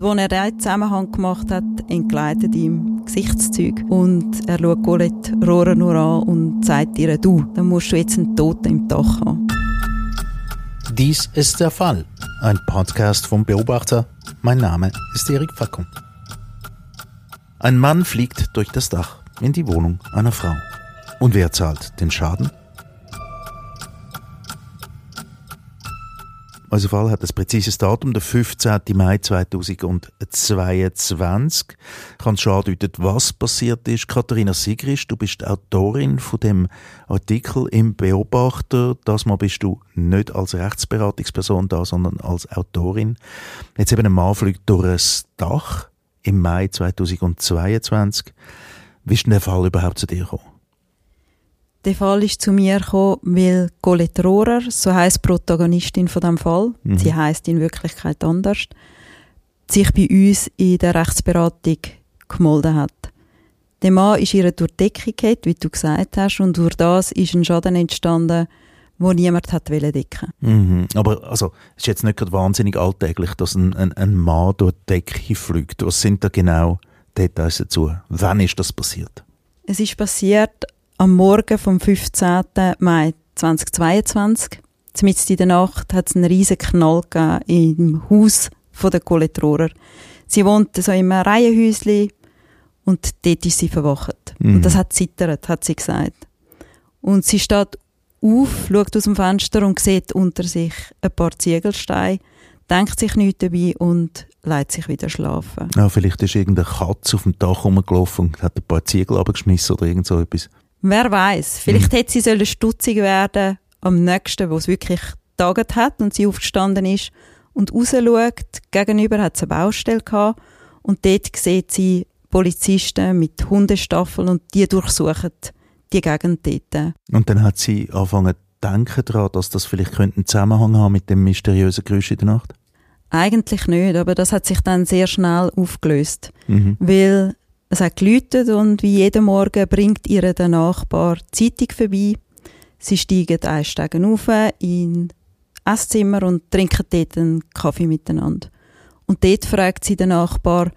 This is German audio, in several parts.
Als er diesen Zusammenhang gemacht hat, entgleitet ihm Gesichtszüge und er schaut Colette Rohrer nur an und sagt ihr, du, dann musst du jetzt einen Toten im Dach haben. Dies ist der Fall. Ein Podcast vom Beobachter. Mein Name ist Erik Fackung. Ein Mann fliegt durch das Dach in die Wohnung einer Frau. Und wer zahlt den Schaden? Unser Fall hat ein präzises Datum, der 15. Mai 2022. Kann schon andeuten, was passiert ist. Katharina Sigrist, du bist Autorin von dem Artikel im Beobachter. Das Mal bist du nicht als Rechtsberatungsperson da, sondern als Autorin. Jetzt eben ein Mann fliegt durch ein Dach im Mai 2022. Wie ist denn der Fall überhaupt zu dir gekommen? Der Fall ist zu mir gekommen, weil Colette Rohrer, so heisst Protagonistin von dem Fall, mhm. sie heißt in Wirklichkeit anders, sich bei uns in der Rechtsberatung gemolden hat. Der Mann ist ihr durch die Decke gefallen, wie du gesagt hast, und durch das ist ein Schaden entstanden, wo niemand hat decken mhm. Aber also, es ist jetzt nicht gerade wahnsinnig alltäglich, dass ein, ein, ein Mann durch die Decke fliegt. Was sind da genau Details dazu? Wann ist das passiert? Es ist passiert am Morgen vom 15. Mai 2022, mitten in der Nacht, hat es einen riesen Knall im Haus der Colette Sie wohnt so in einem Reihenhäuschen und dort ist sie verwacht. Mhm. Und das hat zittert, hat sie gesagt. Und sie steht auf, schaut aus dem Fenster und sieht unter sich ein paar Ziegelsteine, denkt sich nichts dabei und lässt sich wieder schlafen. Ja, vielleicht ist irgendeine Katze auf dem Dach rumgelaufen und hat ein paar Ziegel abgeschmissen oder irgend so etwas. Wer weiß? Vielleicht mhm. hätte sie sollen stutzig werden am nächsten, wo es wirklich taget hat und sie aufgestanden ist und rausschaut. Gegenüber hat es eine Baustelle gehabt und dort sieht sie Polizisten mit Hundestaffeln und die durchsuchen die Gegend dort. Und dann hat sie angefangen zu denken daran, dass das vielleicht einen Zusammenhang haben mit dem mysteriösen Geräusch in der Nacht? Eigentlich nicht, aber das hat sich dann sehr schnell aufgelöst. Mhm. Weil es hat geläutet und wie jeden Morgen bringt ihr der Nachbar die Zeitung vorbei. Sie steigen einsteigen auf in Esszimmer und trinken dort einen Kaffee miteinander. Und dort fragt sie den Nachbar,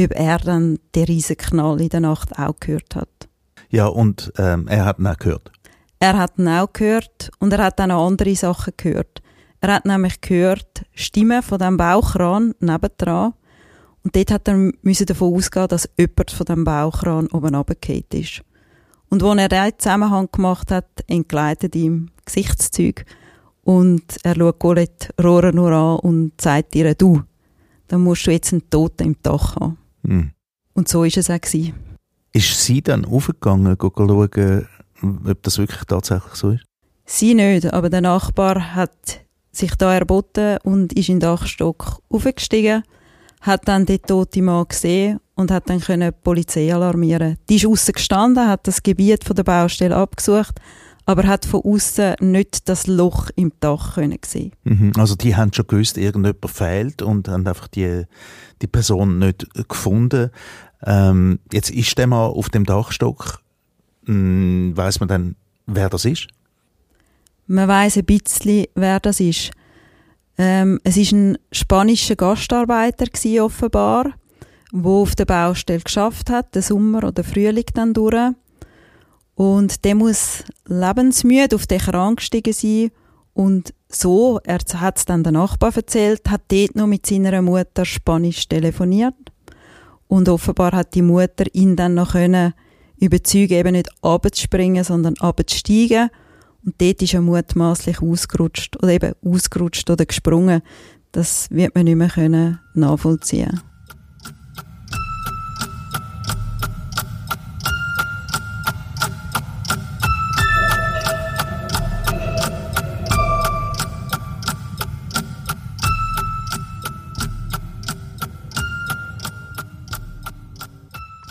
ob er dann den riesen Knall in der Nacht auch gehört hat. Ja, und ähm, er hat ihn auch gehört? Er hat ihn auch gehört und er hat dann auch andere Sachen gehört. Er hat nämlich gehört Stimmen von dem Bauchran nebendran und dort hat er müssen davon ausgehen, dass jemand von dem Bauchran oben runtergefallen ist. Und als er diesen Zusammenhang gemacht hat, entgleitet ihm Gesichtszeug und er schaut Colette Rohrer nur an und sagt ihr, du, dann musst du jetzt einen Toten im Dach haben. Mhm. Und so war es auch. Gewesen. Ist sie dann aufgegangen, schauen, ob das wirklich tatsächlich so ist? Sie nicht, aber der Nachbar hat sich da erboten und ist in den Dachstock aufgestiegen hat dann den toten Mann gesehen und hat dann können die Polizei alarmieren. Die ist außen gestanden, hat das Gebiet von der Baustelle abgesucht, aber hat von außen nicht das Loch im Dach können sehen. Mhm. Also die haben schon gewusst, irgendjemand fehlt und haben einfach die die Person nicht gefunden. Ähm, jetzt ist der mal auf dem Dachstock. Hm, weiß man dann, wer das ist? Man weiß ein bisschen, wer das ist. Ähm, es ist ein spanischer Gastarbeiter gewesen, offenbar, wo auf der Baustelle geschafft hat, den Sommer oder Frühling dann durch. Und der muss lebensmüde auf den Kran gestiegen sein und so, er hat es dann der Nachbar erzählt, hat dort noch mit seiner Mutter Spanisch telefoniert. Und offenbar hat die Mutter ihn dann noch können überzeugen, eben nicht abzuspringen, sondern abzusteigen und dort ist er mutmaßlich ausgerutscht oder eben ausgerutscht oder gesprungen. Das wird man nicht mehr können nachvollziehen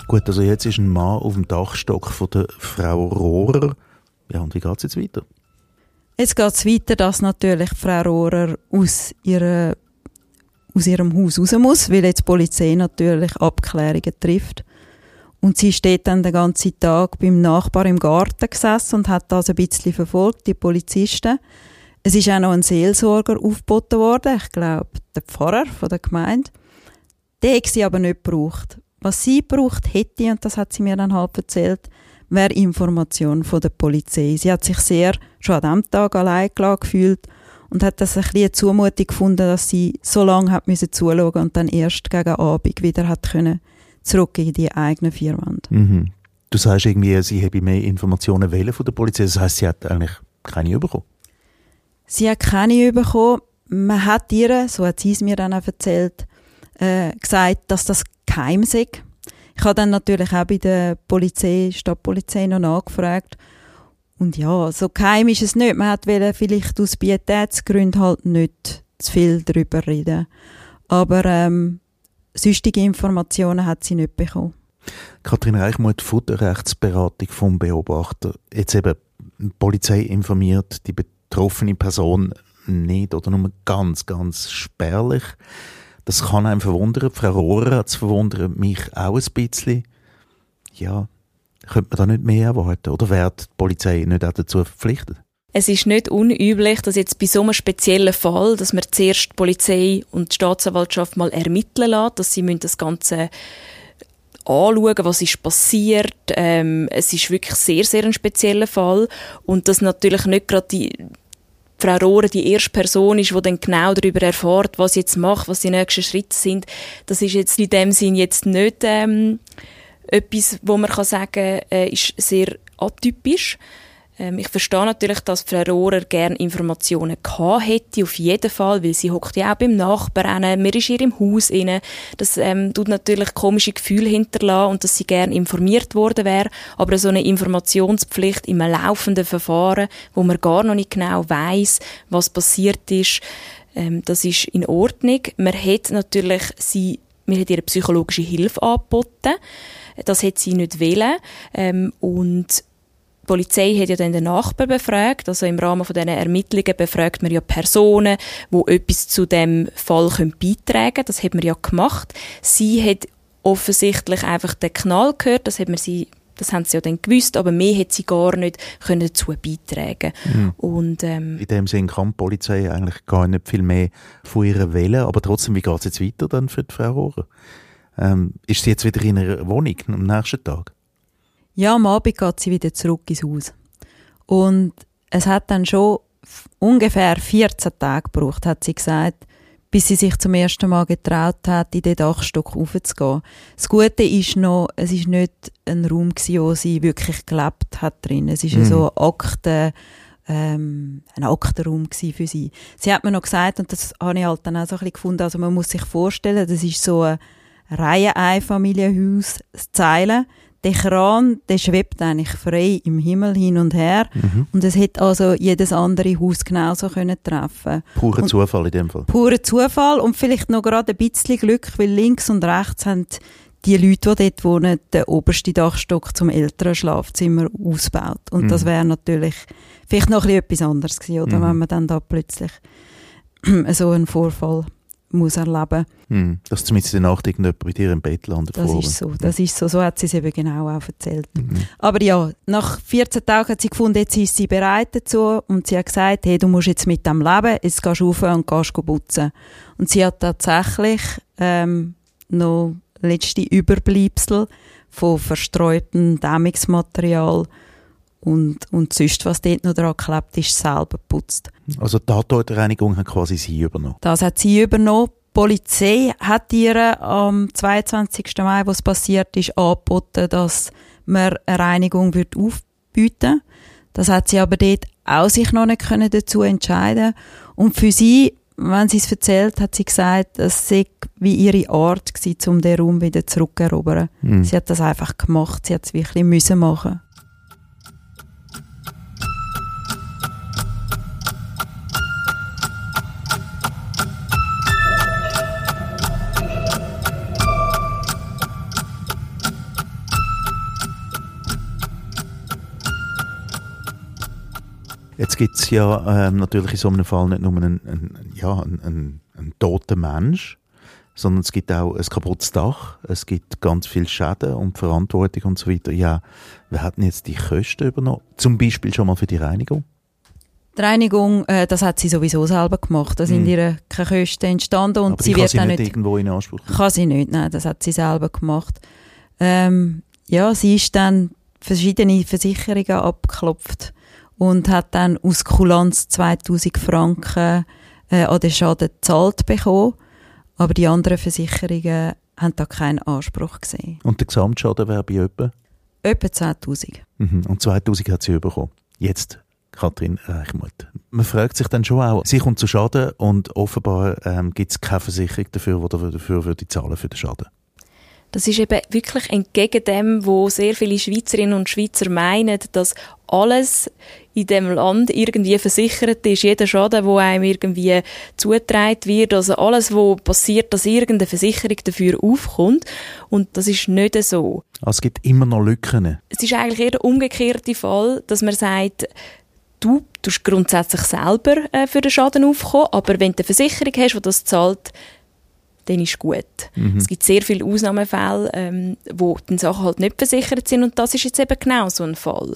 Gut, also jetzt ist ein Mann auf dem Dachstock von der Frau Rohrer ja, und wie geht es jetzt weiter? Jetzt geht es weiter, dass natürlich Frau Rohrer aus, ihrer, aus ihrem Haus raus muss, weil jetzt die Polizei natürlich Abklärungen trifft. Und sie steht dann den ganzen Tag beim Nachbar im Garten gesessen und hat das ein bisschen verfolgt, die Polizisten. Es ist auch noch ein Seelsorger aufgeboten worden, ich glaube, der Pfarrer von der Gemeinde. Den hat sie aber nicht gebraucht. Was sie gebraucht hätte, und das hat sie mir dann halt erzählt, wäre Information von der Polizei. Sie hat sich sehr schon an diesem Tag allein gefühlt und hat das ein bisschen eine Zumutung gefunden, dass sie so lange hat müssen zuschauen und dann erst gegen Abend wieder hat können zurück in die eigene Vierwand. Mhm. Du sagst irgendwie, sie habe mehr Informationen wählen von der Polizei. Das heißt, sie hat eigentlich keine bekommen. Sie hat keine bekommen. Man hat ihr, so hat sie es mir dann auch erzählt, äh, gesagt, dass das geheim sei. Ich habe dann natürlich auch bei der Polizei, Stadtpolizei noch nachgefragt. Und ja, so geheim ist es nicht. Man hat vielleicht aus Pietätsgründen halt nicht zu viel darüber reden. Aber ähm, sonstige Informationen hat sie nicht bekommen. Kathrin Reichmuth von der Rechtsberatung vom Beobachter. Jetzt eben die Polizei informiert die betroffene Person nicht oder nur ganz, ganz spärlich. Das kann einem verwundern. Frau Rohrer hat es verwundert mich auch ein bisschen. Ja, könnte man da nicht mehr erwarten? Oder wird die Polizei nicht auch dazu verpflichtet? Es ist nicht unüblich, dass jetzt bei so einem speziellen Fall, dass man zuerst die Polizei und die Staatsanwaltschaft mal ermitteln lässt, dass sie das Ganze anschauen, was ist passiert. Ähm, es ist wirklich sehr, sehr ein spezieller Fall und dass natürlich nicht gerade die Frau Rohrer die erste Person ist, die dann genau darüber erfährt, was sie jetzt macht, was die nächsten Schritte sind. Das ist jetzt in dem Sinn jetzt nicht ähm, etwas, wo man kann sagen, äh, ist sehr atypisch. Ähm, ich verstehe natürlich, dass Frau Rohrer gerne Informationen gehabt hätte, auf jeden Fall, weil sie hockt ja auch beim Nachbarn, mir ist ihr im Haus inne. Das ähm, tut natürlich komische Gefühle hinterlassen und dass sie gerne informiert worden wäre. Aber so eine Informationspflicht im laufenden Verfahren, wo man gar noch nicht genau weiß, was passiert ist, ähm, das ist in Ordnung. Man hat natürlich sie, man hat ihr psychologische Hilfe angeboten. Das hat sie nicht wollen. Ähm, und Polizei hat ja dann den Nachbar befragt, also im Rahmen von diesen Ermittlungen befragt man ja Personen, die etwas zu dem Fall beitragen können. Das hat man ja gemacht. Sie hat offensichtlich einfach den Knall gehört, das hat man sie das haben sie ja dann gewusst, aber mehr hat sie gar nicht können dazu beitragen. Mhm. Und, ähm, In dem Sinne kann die Polizei eigentlich gar nicht viel mehr von ihrer wählen, aber trotzdem, wie geht es jetzt weiter dann für die Frau Rohrer? Ähm, ist sie jetzt wieder in ihrer Wohnung am nächsten Tag? Ja, am Abend geht sie wieder zurück ins Haus. Und es hat dann schon ungefähr 14 Tage gebraucht, hat sie gesagt, bis sie sich zum ersten Mal getraut hat, in den Dachstock raufzugehen. Das Gute ist noch, es ist nicht ein Raum gewesen, wo sie wirklich gelebt hat drin. Es ist mhm. so ein Akten, ähm, ein Aktenraum für sie. Sie hat mir noch gesagt, und das habe ich halt dann auch so ein bisschen gefunden, also man muss sich vorstellen, das ist so ein Reihe-Einfamilienhaus, Zeilen, der Kran, der schwebt eigentlich frei im Himmel hin und her. Mhm. Und es hätte also jedes andere Haus genauso können treffen. Purer Zufall in dem Fall. Purer Zufall und vielleicht noch gerade ein bisschen Glück, weil links und rechts haben die Leute, die dort wohnen, den obersten Dachstock zum älteren Schlafzimmer ausgebaut. Und mhm. das wäre natürlich vielleicht noch ein bisschen etwas anderes gewesen, oder? Mhm. Wenn man dann da plötzlich so einen Vorfall muss erleben hm, Dass zumindest in der Nacht irgendjemand bei dir im Bett landet. Das ist so, das ist so. So hat sie es eben genau auch erzählt. Mhm. Aber ja, nach 14 Tagen hat sie gefunden, jetzt ist sie bereit dazu und sie hat gesagt, hey, du musst jetzt mit dem leben, jetzt gehst du rauf und gehst putzen. Und sie hat tatsächlich ähm, noch letzte Überbleibsel von verstreutem Dämmungsmaterial und, und sonst, was dort noch dran klebt, ist selber geputzt. Also die Tatortreinigung hat quasi sie übernommen? Das hat sie übernommen. Die Polizei hat ihr am 22. Mai, was passiert ist, angeboten, dass man eine Reinigung wird aufbieten Das hat sie aber dort auch sich noch nicht können dazu entscheiden Und für sie, wenn sie es erzählt, hat sie gesagt, es sei wie ihre Art gewesen, um den Raum wieder zurückzuerobern. Mhm. Sie hat das einfach gemacht, sie hat es wirklich müssen machen. Gibt es ja ähm, natürlich in so einem Fall nicht nur einen, einen ja, einen, einen, toten Mensch, sondern es gibt auch ein kaputtes Dach, es gibt ganz viel Schäden und Verantwortung und so weiter. Ja, wer hat denn jetzt die Kosten übernommen? Zum Beispiel schon mal für die Reinigung? Die Reinigung, äh, das hat sie sowieso selber gemacht. Da sind Mhm. ihr keine Kosten entstanden und Aber sie wird sie auch nicht, nicht irgendwo in Anspruch nehmen. Kann sie nicht, nein, das hat sie selber gemacht. Ähm, ja, sie ist dann verschiedene Versicherungen abgeklopft und hat dann aus Kulanz 2000 Franken äh, an den Schaden gezahlt bekommen. Aber die anderen Versicherungen haben da keinen Anspruch gesehen. Und der Gesamtschaden wäre bei etwa? Etwa 10'000. Mhm. Und 2000 hat sie bekommen. Jetzt, Kathrin Reichmuth. Man fragt sich dann schon auch, sie kommt zu Schaden und offenbar ähm, gibt es keine Versicherung dafür, die dafür würde zahlen für den Schaden. Das ist eben wirklich entgegen dem, wo sehr viele Schweizerinnen und Schweizer meinen, dass alles in dem Land irgendwie versichert ist. Jeder Schaden, wo einem irgendwie zugetragen wird, also alles, wo passiert, dass irgendeine Versicherung dafür aufkommt. Und das ist nicht so. Also es gibt immer noch Lücken. Es ist eigentlich eher der umgekehrte Fall, dass man sagt, du tust grundsätzlich selber äh, für den Schaden aufkommen, aber wenn du eine Versicherung hast, die das zahlt, dann ist gut. Es gibt sehr viele Ausnahmefälle, ähm, wo die Sachen halt nicht versichert sind und das ist jetzt eben genau so ein Fall.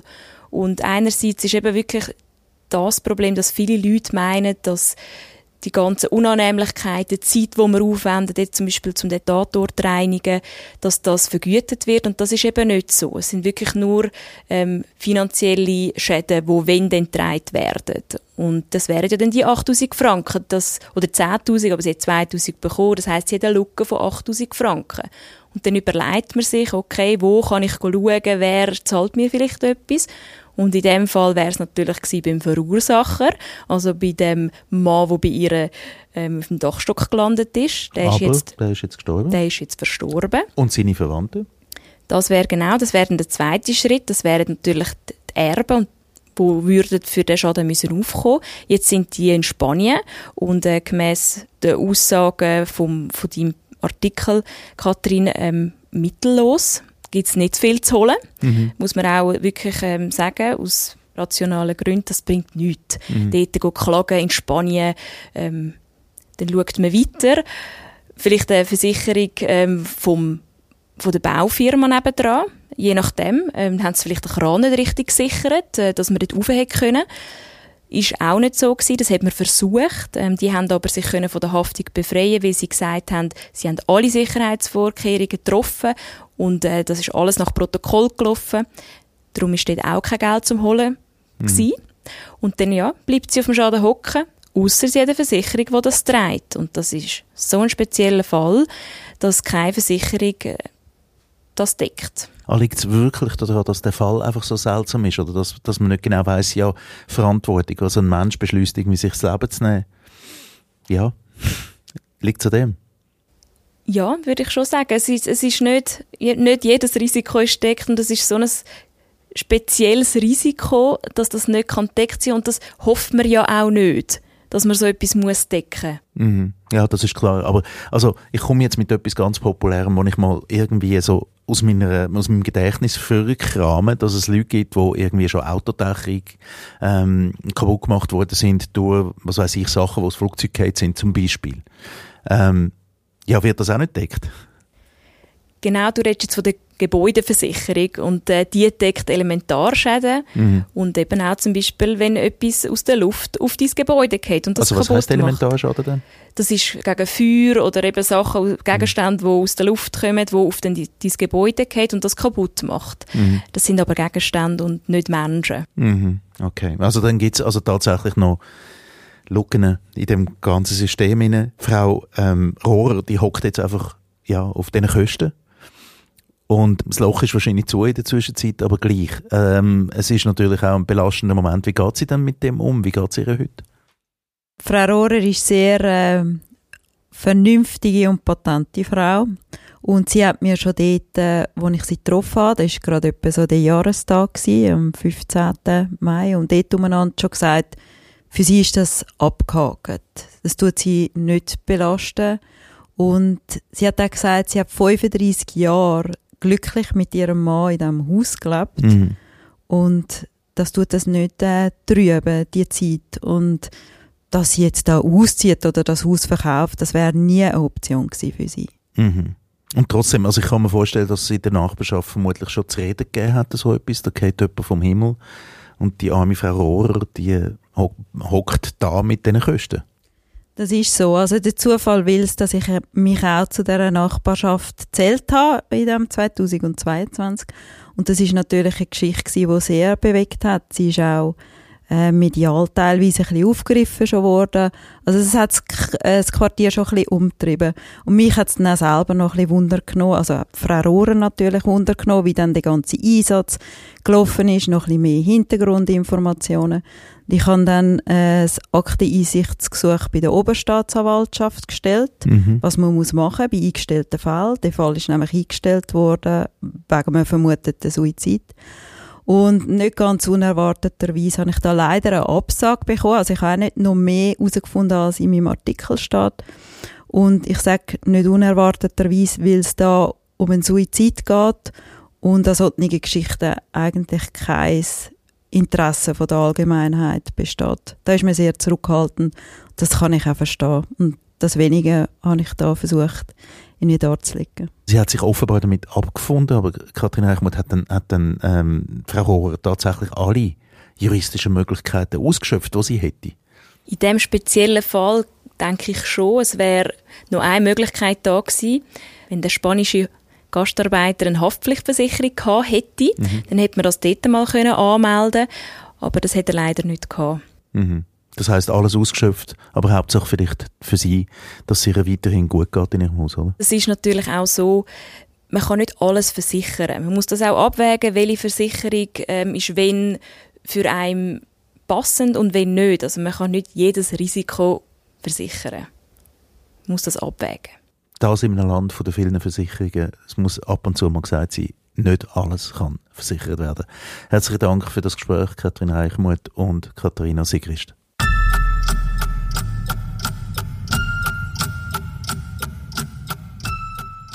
Und einerseits ist eben wirklich das Problem, dass viele Leute meinen, dass die ganzen Unannehmlichkeiten, die Zeit, die man aufwendet, jetzt zum Beispiel zum den Tatort reinigen, dass das vergütet wird und das ist eben nicht so. Es sind wirklich nur ähm, finanzielle Schäden, die wenn dann getragen werden. Und das wären ja dann die 8000 Franken, das, oder 10.000, aber sie hat 2000 bekommen, das heisst, sie hat eine Lücke von 8000 Franken. Und dann überlegt man sich, okay, wo kann ich schauen, wer zahlt mir vielleicht etwas? Und in dem Fall wäre es natürlich gewesen beim Verursacher, also bei dem Mann, der bei ihr ähm, auf dem Dachstock gelandet ist. Der Aber ist jetzt, der ist jetzt gestorben. der ist jetzt verstorben. Und seine Verwandten? Das wäre genau, das wäre der zweite Schritt. Das wären natürlich die Erben und wo würden für den Schaden müssen aufkommen. Jetzt sind die in Spanien und äh, gemäß den Aussagen vom, von deinem Artikel, Kathrin, ähm, mittellos. Gibt es nicht viel zu holen. Muss man auch wirklich ähm, sagen, aus rationalen Gründen, das bringt nichts. Dort gehen klagen in Spanien, ähm, dann schaut man weiter. Vielleicht eine Versicherung ähm, vom, von der Baufirma nebendran. Je nachdem, ähm, haben sie vielleicht den Kran nicht richtig gesichert, äh, dass man dort rauf können. Ist auch nicht so gewesen, das hat man versucht. Ähm, die haben aber sich können von der Haftung befreien, weil sie gesagt haben, sie haben alle Sicherheitsvorkehrungen getroffen und äh, das ist alles nach Protokoll gelaufen. Darum ist dort auch kein Geld zum Holen gewesen. Und dann ja, bleibt sie auf dem Schaden hocken, außer sie hat eine Versicherung, die das trägt. Und das ist so ein spezieller Fall, dass keine Versicherung äh, das deckt. Ah, Liegt es wirklich daran, dass der Fall einfach so seltsam ist oder dass, dass man nicht genau weiß, ja, Verantwortung, also ein Mensch beschließt, irgendwie sich das Leben zu nehmen? Ja, liegt es an dem? Ja, würde ich schon sagen. Es ist, es ist nicht, nicht jedes Risiko ist deckt und es ist so ein spezielles Risiko, dass das nicht kann deckt sein und das hofft man ja auch nicht, dass man so etwas muss decken. Mhm. Ja, das ist klar. Aber also, ich komme jetzt mit etwas ganz Populärem, wo ich mal irgendwie so aus, meiner, aus meinem Gedächtnis vorkrame, dass es Leute gibt, wo irgendwie schon Autodächerung ähm, kaputt gemacht worden sind durch, was weiß ich, Sachen, wo das Flugzeug sind, zum Beispiel. Ähm, ja, wird das auch nicht deckt? Genau, du redest jetzt von der Gebäudeversicherung und äh, die deckt Elementarschäden Mhm. und eben auch zum Beispiel, wenn etwas aus der Luft auf dein Gebäude geht und das also was macht. Elementarschaden dann? Das ist gegen Feuer oder eben Sachen, Gegenstände, die aus der Luft kommen, die auf dein, dein Gebäude geht und das kaputt macht. Mhm. Das sind aber Gegenstände und nicht Menschen. Mhm. Okay, also dann gibt's also tatsächlich noch Lücken in dem ganzen System. Rein. Frau ähm, Rohrer, die hockt jetzt einfach ja, auf diesen Kosten. Und das Loch ist wahrscheinlich zu in der Zwischenzeit, aber gleich. Ähm, es ist natürlich auch ein belastender Moment. Wie geht sie denn mit dem um? Wie geht es ihr heute? Frau Rohrer ist sehr äh, vernünftige und patente Frau. Und sie hat mir schon dort, äh, wo ich sie getroffen habe, das war gerade etwa so der Jahrestag, gewesen, am 15. Mai, und dort umeinander schon gesagt, für sie ist das abgehakt. Das tut sie nicht belasten. Und sie hat auch gesagt, sie hat 35 Jahre glücklich mit ihrem Mann in diesem Haus gelebt. Mhm. Und das tut das nicht äh, trüben, die Zeit. Und dass sie jetzt da auszieht oder das Haus verkauft, das wäre nie eine Option gewesen für sie. Mhm. Und trotzdem, also ich kann mir vorstellen, dass es in der Nachbarschaft vermutlich schon zu reden gegeben hat, so etwas. Da geht jemand vom Himmel. Und die arme Frau Rohrer, die hockt da mit diesen Kosten? Das ist so. Also der Zufall will es, dass ich mich auch zu dieser Nachbarschaft zählt habe in dem 2022. Und das ist natürlich eine Geschichte, die sehr bewegt hat. Sie ist auch äh, medial teilweise ein bisschen aufgegriffen schon worden. Also es hat äh, das Quartier schon ein bisschen umtrieben. Und mich hat es dann auch selber noch ein bisschen Wunder genommen, also Frau Rohren natürlich Wunder genommen, wie dann der ganze Einsatz gelaufen ist, noch ein bisschen mehr Hintergrundinformationen. Ich habe dann äh, das Akteneinsichtsgesuch bei der Oberstaatsanwaltschaft gestellt, mhm. was man muss machen bei eingestellten Fällen. Der Fall ist nämlich eingestellt worden wegen einem vermuteten Suizid. Und nicht ganz unerwarteterweise habe ich da leider eine Absage bekommen. Also ich habe auch nicht noch mehr herausgefunden, als in meinem Artikel steht. Und ich sage nicht unerwarteterweise, weil es da um einen Suizid geht und an solchen Geschichten eigentlich kein Interesse von der Allgemeinheit besteht. Da ist man sehr zurückhaltend. Das kann ich auch verstehen. Und das Wenige habe ich da versucht, irgendwie darzulegen. Sie hat sich offenbar damit abgefunden, aber Kathrin Eichmuth hat dann, hat dann ähm, Frau Rohrer tatsächlich alle juristischen Möglichkeiten ausgeschöpft, die sie hätte. In dem speziellen Fall denke ich schon, es wäre noch eine Möglichkeit da gewesen, wenn der spanische Gastarbeiter eine Haftpflichtversicherung gehabt hätte, mhm. dann hätte man das dort mal können anmelden aber das hätte er leider nicht gehabt. Mhm. Das heißt alles ausgeschöpft, aber hauptsächlich vielleicht für sie, dass es ihr weiterhin gut geht in ihrem Haus, oder? Es ist natürlich auch so, man kann nicht alles versichern. Man muss das auch abwägen, welche Versicherung ähm, ist wenn für einen passend und wenn nicht. Also man kann nicht jedes Risiko versichern. Man muss das abwägen. Das in einem Land von den vielen Versicherungen, es muss ab und zu mal gesagt sein, nicht alles kann versichert werden. Herzlichen Dank für das Gespräch, Katrin Eichmuth und Katharina Sigrist.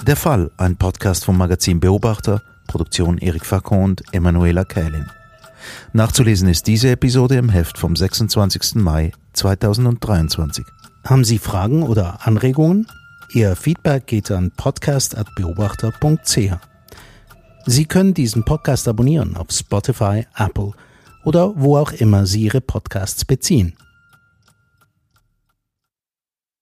Der Fall, ein Podcast vom Magazin Beobachter, Produktion Erik Facon und Emanuela Kählin. Nachzulesen ist diese Episode im Heft vom 26. Mai 2023. Haben Sie Fragen oder Anregungen? Ihr Feedback geht an podcast.beobachter.ch. Sie können diesen Podcast abonnieren auf Spotify, Apple oder wo auch immer Sie Ihre Podcasts beziehen.